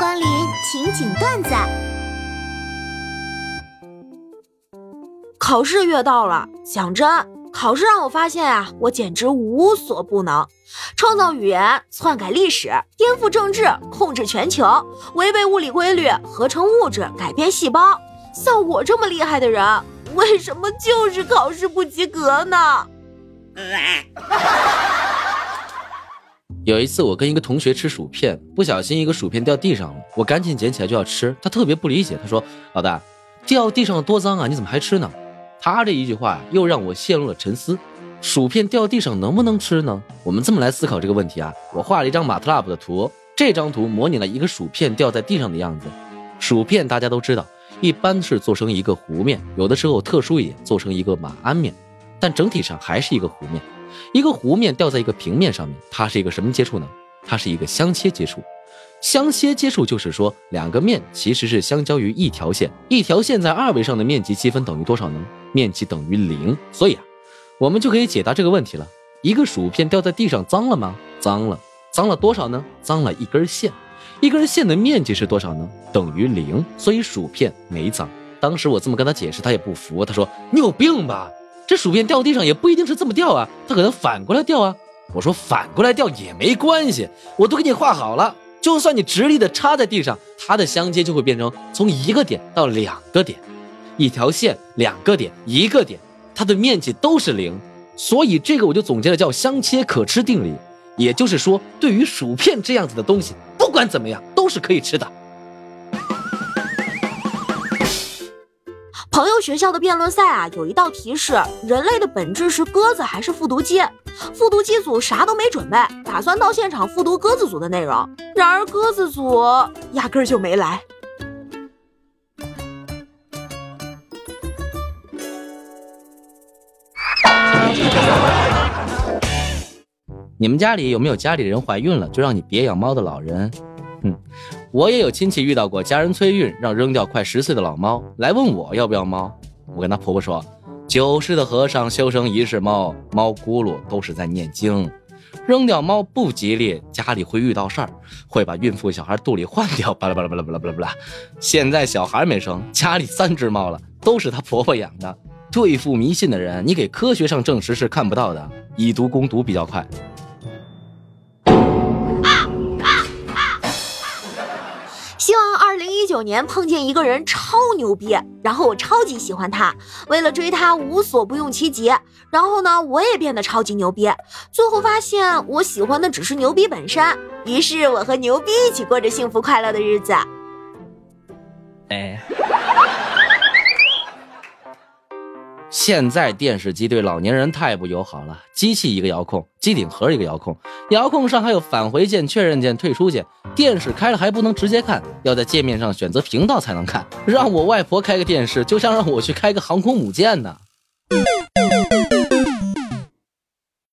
光临情景段子。考试月到了，讲真，考试让我发现啊，我简直无所不能，创造语言、篡改历史、颠覆政治、控制全球、违背物理规律、合成物质、改变细胞。像我这么厉害的人，为什么就是考试不及格呢？有一次，我跟一个同学吃薯片，不小心一个薯片掉地上了，我赶紧捡起来就要吃。他特别不理解，他说：“老大，掉地上了多脏啊，你怎么还吃呢？”他这一句话又让我陷入了沉思。薯片掉地上能不能吃呢？我们这么来思考这个问题啊。我画了一张马特 l 的图，这张图模拟了一个薯片掉在地上的样子。薯片大家都知道，一般是做成一个弧面，有的时候特殊一点做成一个马鞍面，但整体上还是一个弧面。一个弧面掉在一个平面上面，它是一个什么接触呢？它是一个相切接触。相切接触就是说，两个面其实是相交于一条线，一条线在二维上的面积积分等于多少呢？面积等于零。所以啊，我们就可以解答这个问题了。一个薯片掉在地上脏了吗？脏了。脏了多少呢？脏了一根线。一根线的面积是多少呢？等于零。所以薯片没脏。当时我这么跟他解释，他也不服，他说：“你有病吧？”这薯片掉地上也不一定是这么掉啊，它可能反过来掉啊。我说反过来掉也没关系，我都给你画好了。就算你直立的插在地上，它的相接就会变成从一个点到两个点，一条线两个点一个点，它的面积都是零。所以这个我就总结了叫相切可吃定理。也就是说，对于薯片这样子的东西，不管怎么样都是可以吃的。朋友学校的辩论赛啊，有一道题是：人类的本质是鸽子还是复读机？复读机组啥都没准备，打算到现场复读鸽子组的内容。然而鸽子组压根儿就没来。你们家里有没有家里人怀孕了就让你别养猫的老人？嗯，我也有亲戚遇到过家人催孕，让扔掉快十岁的老猫，来问我要不要猫。我跟他婆婆说，九世的和尚修成一世猫，猫咕噜都是在念经，扔掉猫不吉利，家里会遇到事儿，会把孕妇小孩肚里换掉。巴拉巴拉巴拉巴拉巴拉巴拉。现在小孩没生，家里三只猫了，都是她婆婆养的。对付迷信的人，你给科学上证实是看不到的，以毒攻毒比较快。一九年碰见一个人超牛逼，然后我超级喜欢他，为了追他无所不用其极。然后呢，我也变得超级牛逼，最后发现我喜欢的只是牛逼本身。于是我和牛逼一起过着幸福快乐的日子。哎。现在电视机对老年人太不友好了，机器一个遥控，机顶盒一个遥控，遥控上还有返回键、确认键、退出键。电视开了还不能直接看，要在界面上选择频道才能看。让我外婆开个电视，就像让我去开个航空母舰呢。